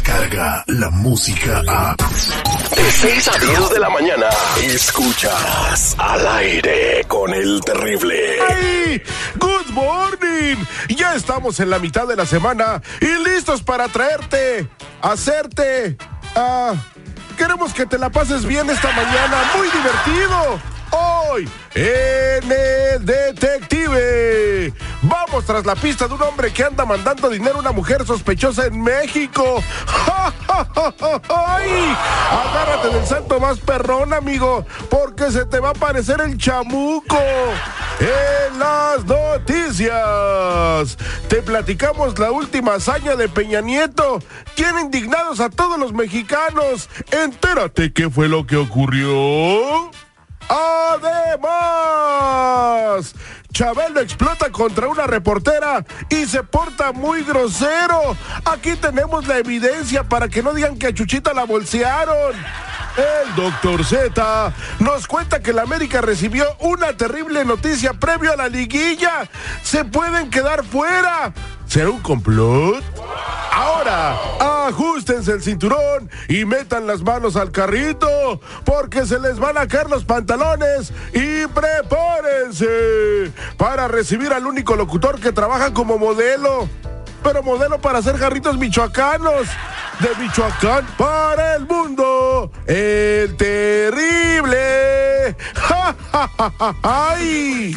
llega la música a... De 6 a 10 de la mañana, escuchas al aire con el terrible. ¡Hey! ¡Good morning! Ya estamos en la mitad de la semana y listos para traerte, hacerte. Ah, queremos que te la pases bien esta mañana, muy divertido. Hoy, en el Detective. Vamos tras la pista de un hombre que anda mandando dinero a una mujer sospechosa en México. ¡Ay! Agárrate del santo más perrón, amigo, porque se te va a aparecer el chamuco. En las noticias, te platicamos la última hazaña de Peña Nieto. Tiene indignados a todos los mexicanos. Entérate qué fue lo que ocurrió. Además, Chabelo explota contra una reportera y se porta muy grosero. Aquí tenemos la evidencia para que no digan que a Chuchita la bolsearon. El doctor Z nos cuenta que la América recibió una terrible noticia previo a la liguilla. Se pueden quedar fuera. ¿Será un complot? Ahora, ajustense el cinturón y metan las manos al carrito, porque se les van a caer los pantalones y prepárense para recibir al único locutor que trabaja como modelo, pero modelo para hacer jarritos michoacanos. De Michoacán para el mundo, el terrible. ¡Ja, ja, ja, ja, ¡Ay!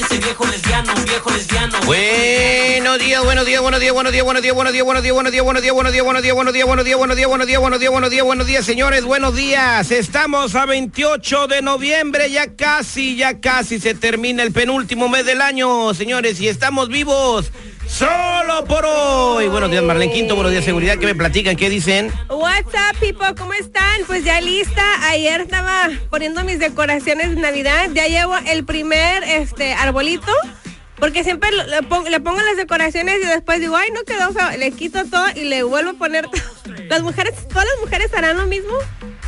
Cállese viejo lesbiano, viejo lesbiano. Buenos días, buenos días, buenos días, buenos días, buenos días, buenos días, buenos días, buenos días, buenos días, buenos días, buenos días, buenos días, buenos días, buenos días, buenos días, buenos días, buenos días, buenos días, señores, buenos días. Estamos a 28 de noviembre, ya casi, ya casi se termina el penúltimo mes del año, señores, y estamos vivos. Solo por hoy. Buenos días, Marlene Quinto. Buenos días, seguridad. ¿Qué me platican? ¿Qué dicen? What's up, people? ¿Cómo están? Pues ya lista. Ayer estaba poniendo mis decoraciones de Navidad. Ya llevo el primer este arbolito. Porque siempre le, pon- le pongo las decoraciones y después digo, ay, no quedó feo. Le quito todo y le vuelvo a poner. Las mujeres, todas las mujeres harán lo mismo,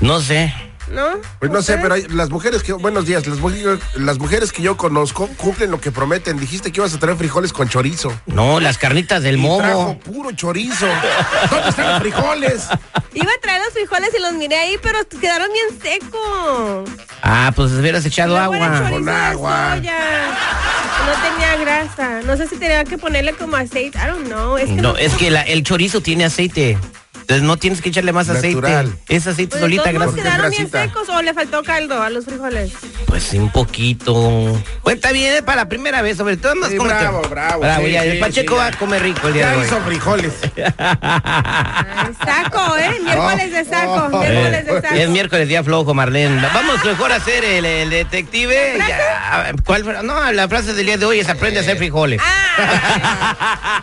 No sé. ¿No? Pues no sé, pero hay- las mujeres que, buenos días, las, mujeres- las mujeres que yo conozco cumplen lo que prometen. Dijiste que ibas a traer frijoles con chorizo. No, las carnitas del Y trajo momo. puro chorizo. ¿Dónde están los frijoles? Iba a traer los frijoles y los miré ahí, pero quedaron bien secos. Ah, pues hubieras echado agua. Con. No tenía grasa. No sé si tenía que ponerle como aceite. I don't know. Es que No, es que la- el chorizo tiene aceite. Entonces no tienes que echarle más Natural. aceite. Es aceite Pues, solita, ¿todos grasa. quedaron bien secos o le faltó caldo a los frijoles? Pues sí, un poquito. Pues está bien, es para la primera vez, sobre todo más Sí, bravo, bravo, Bravo, sí, ya, sí, el Pacheco sí, va a comer rico el día Ya de hoy. hizo frijoles. Ay, saco, ¿eh? Miércoles de saco, Oh. miércoles de saco. Es miércoles, día flojo, Marlene. Vamos mejor a hacer el, el detective. Ya, ¿Cuál fue? No, la frase del día de hoy es aprende a hacer frijoles. Ah,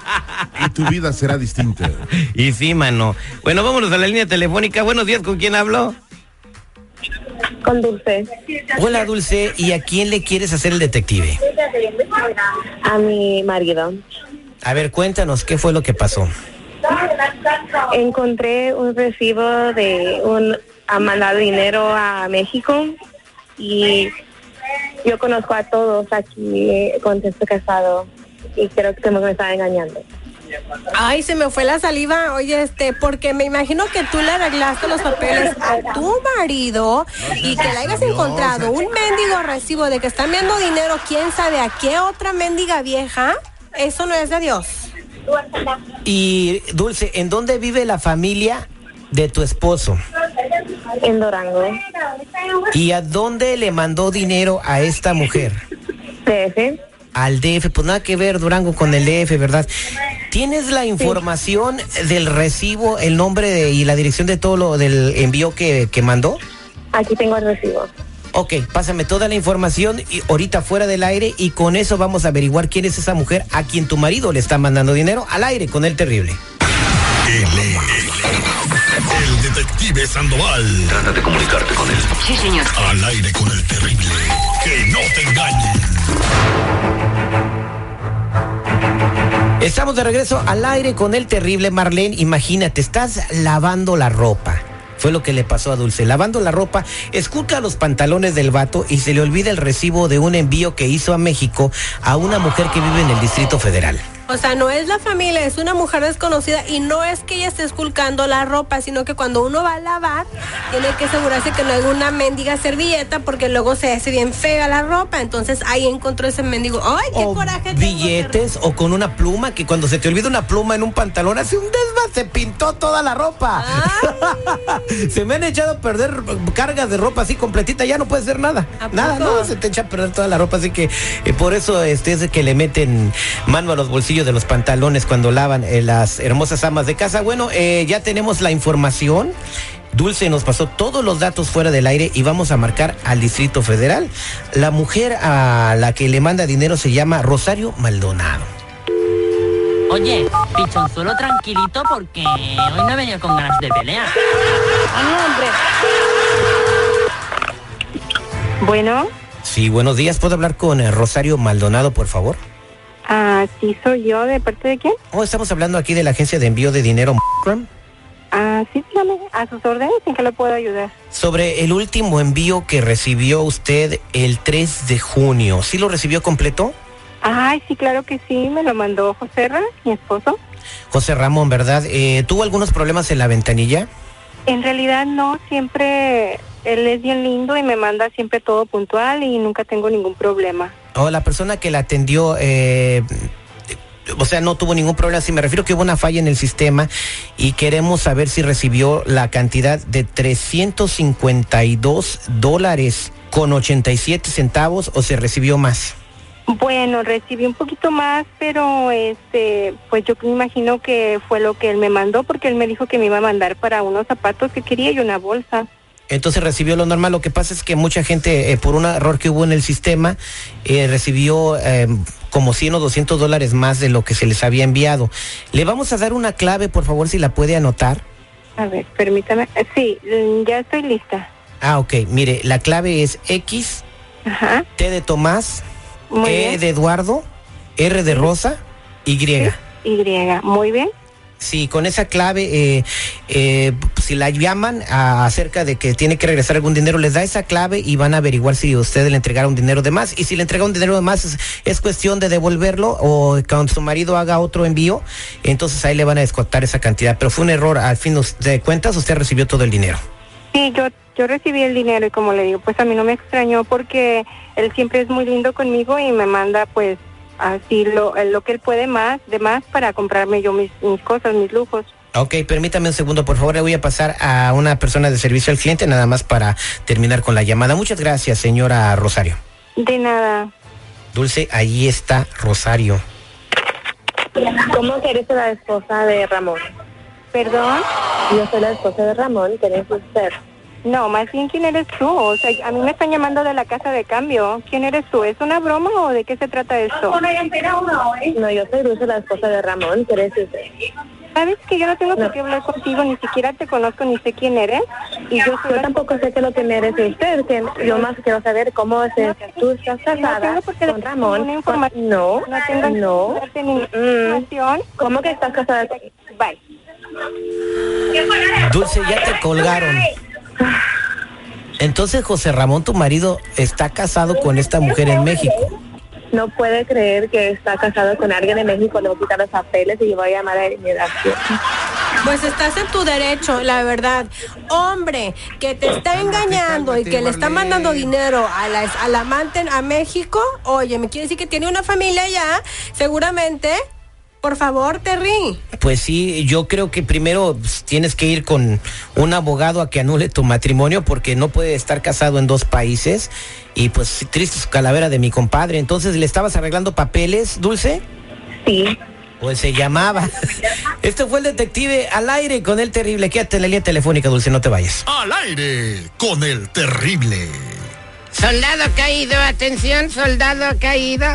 Y tu vida será distinta. Y sí, mano. Bueno, vámonos a la línea telefónica. Buenos días, ¿con quién hablo? Con Dulce. Hola, Dulce. ¿Y a quién le quieres hacer el detective? A mi marido. A ver, cuéntanos, ¿qué fue lo que pasó? Encontré un recibo de un ha mandado dinero a México y yo conozco a todos aquí con este casado y creo que me está engañando. Ay, se me fue la saliva. Oye, este, porque me imagino que tú le arreglaste los papeles a tu marido y que le hayas encontrado un mendigo recibo de que están viendo dinero, quién sabe a qué otra mendiga vieja. Eso no es de Dios. Y, Dulce, ¿en dónde vive la familia de tu esposo? En Durango. ¿Y a dónde le mandó dinero a esta mujer? DF. Al DF, pues nada que ver Durango con el DF, ¿verdad? ¿Tienes la información del recibo, el nombre de- y la dirección de todo lo del envío que, que mandó? Aquí tengo el recibo. Ok, pásame toda la información y ahorita fuera del aire y con eso vamos a averiguar quién es esa mujer a quien tu marido le está mandando dinero al aire con el terrible. El detective Sandoval. Trata de comunicarte con él. Sí, señor. Al aire con el terrible. Estamos de regreso al aire con el terrible Marlene. Imagínate, estás lavando la ropa. Fue lo que le pasó a Dulce. Lavando la ropa, escucha los pantalones del vato y se le olvida el recibo de un envío que hizo a México a una mujer que vive en el Distrito Federal. O sea, no es la familia, es una mujer desconocida y no es que ella esté esculcando la ropa, sino que cuando uno va a lavar, tiene que asegurarse que no hay una mendiga servilleta porque luego se hace bien fea la ropa. Entonces ahí encontró ese mendigo. ¡Ay, qué o coraje! tengo, billetes o con una pluma que cuando se te olvida una pluma en un pantalón hace un desma, se pintó toda la ropa. se me han echado a perder cargas de ropa así completita, ya no puede ser nada. ¿A Nada, no, se te echa a perder toda la ropa, así que eh, por eso este es que le meten mano a los bolsillos de los pantalones cuando lavan eh, las hermosas amas de casa. Bueno, eh, ya tenemos la información. Dulce nos pasó todos los datos fuera del aire y vamos a marcar al Distrito Federal. La mujer a la que le manda dinero se llama Rosario Maldonado. Oye, pichonzuelo tranquilito porque hoy no he venido con ganas de pelear. Bueno, Sí, buenos días. ¿Puedo hablar con eh, Rosario Maldonado, por favor? Ah, sí soy yo, ¿de parte de quién? Oh, estamos hablando aquí de la agencia de envío de dinero. Ah, sí, dígame, a sus órdenes, ¿en qué le puedo ayudar? Sobre el último envío que recibió usted el 3 de junio. ¿Sí lo recibió completo? Ay, sí, claro que sí, me lo mandó José Ra, mi esposo. José Ramón, ¿verdad? Eh, ¿Tuvo algunos problemas en la ventanilla? En realidad no, siempre él es bien lindo y me manda siempre todo puntual y nunca tengo ningún problema. La persona que la atendió, eh, o sea, no tuvo ningún problema. Si me refiero que hubo una falla en el sistema y queremos saber si recibió la cantidad de 352 dólares con 87 centavos o se recibió más. Bueno, recibí un poquito más, pero este, pues yo me imagino que fue lo que él me mandó porque él me dijo que me iba a mandar para unos zapatos que quería y una bolsa. Entonces recibió lo normal. Lo que pasa es que mucha gente, eh, por un error que hubo en el sistema, eh, recibió eh, como 100 o 200 dólares más de lo que se les había enviado. Le vamos a dar una clave, por favor, si la puede anotar. A ver, permítame. Sí, mm, ya estoy lista. Ah, ok. Mire, la clave es X, Ajá. T de Tomás, Muy E bien. de Eduardo, R de Rosa, Y. Y. Muy bien. Sí, con esa clave, eh, eh, si la llaman acerca de que tiene que regresar algún dinero, les da esa clave y van a averiguar si usted le entregaron dinero de más. Y si le entregaron dinero de más, es, es cuestión de devolverlo o cuando su marido haga otro envío, entonces ahí le van a descontar esa cantidad. Pero fue un error, al fin de cuentas, usted recibió todo el dinero. Sí, yo, yo recibí el dinero y como le digo, pues a mí no me extrañó porque él siempre es muy lindo conmigo y me manda pues así lo, lo que él puede más, de más para comprarme yo mis, mis cosas, mis lujos. Ok, permítame un segundo, por favor, le voy a pasar a una persona de servicio al cliente nada más para terminar con la llamada. Muchas gracias, señora Rosario. De nada. Dulce, ahí está Rosario. ¿Cómo que eres la esposa de Ramón? ¿Perdón? Yo soy la esposa de Ramón, ¿quién es usted? No, más bien, ¿quién eres tú? O sea, a mí me están llamando de la casa de cambio. ¿Quién eres tú? ¿Es una broma o de qué se trata esto? No, yo soy Dulce, la esposa de Ramón. ¿Quién es usted? ¿Sabes que yo no tengo por qué hablar contigo? Ni siquiera te conozco, ni sé quién eres. Y yo soy Yo tampoco sé qué es lo que merece usted. que yo más quiero saber cómo es que tú estás No casada tengo qué con Ramón. información. No, No tengo no. que Mm. información. ¿Cómo que estás casada? Bye. Dulce, ya te colgaron. Entonces José Ramón, tu marido, está casado con esta mujer en México. No puede creer que está casado con alguien de México, le voy a quitar los papeles y voy a llamar a inmigración. Pues estás en tu derecho, la verdad. Hombre que te está engañando y que le está mandando dinero a la, al amante a México, oye, me quiere decir que tiene una familia allá, seguramente. Por favor, Terry. Pues sí, yo creo que primero tienes que ir con un abogado a que anule tu matrimonio porque no puede estar casado en dos países. Y pues triste su calavera de mi compadre. Entonces, ¿le estabas arreglando papeles, Dulce? Sí. Pues se llamaba. Este fue el detective al aire con el terrible. Quédate en la línea telefónica, Dulce, no te vayas. Al aire con el terrible. Soldado caído, atención, soldado caído.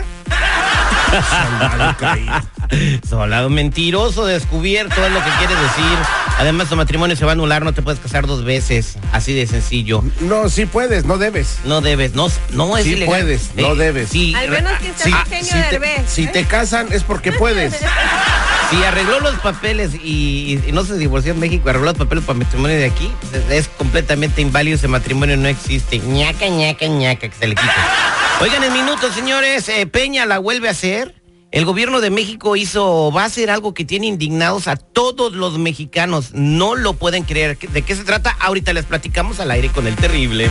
Soldado mentiroso descubierto es lo que quiere decir. Además, tu matrimonio se va a anular, no te puedes casar dos veces. Así de sencillo. No, sí puedes, no debes. No debes, no, no es Sí ilegal. puedes, no debes. Sí, Al menos que Sí, si, de te, si ¿eh? te casan es porque puedes. si arregló los papeles y, y no se divorció en México, arregló los papeles para matrimonio de aquí, es completamente inválido, ese matrimonio no existe. ñaca, ñaca, ñaca, que se le quite. Oigan, en minutos, señores, eh, Peña la vuelve a hacer. El gobierno de México hizo, va a hacer algo que tiene indignados a todos los mexicanos. No lo pueden creer. ¿De qué se trata? Ahorita les platicamos al aire con el terrible.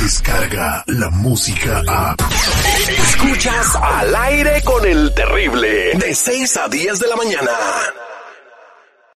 Descarga la música a. Escuchas al aire con el terrible. De 6 a 10 de la mañana.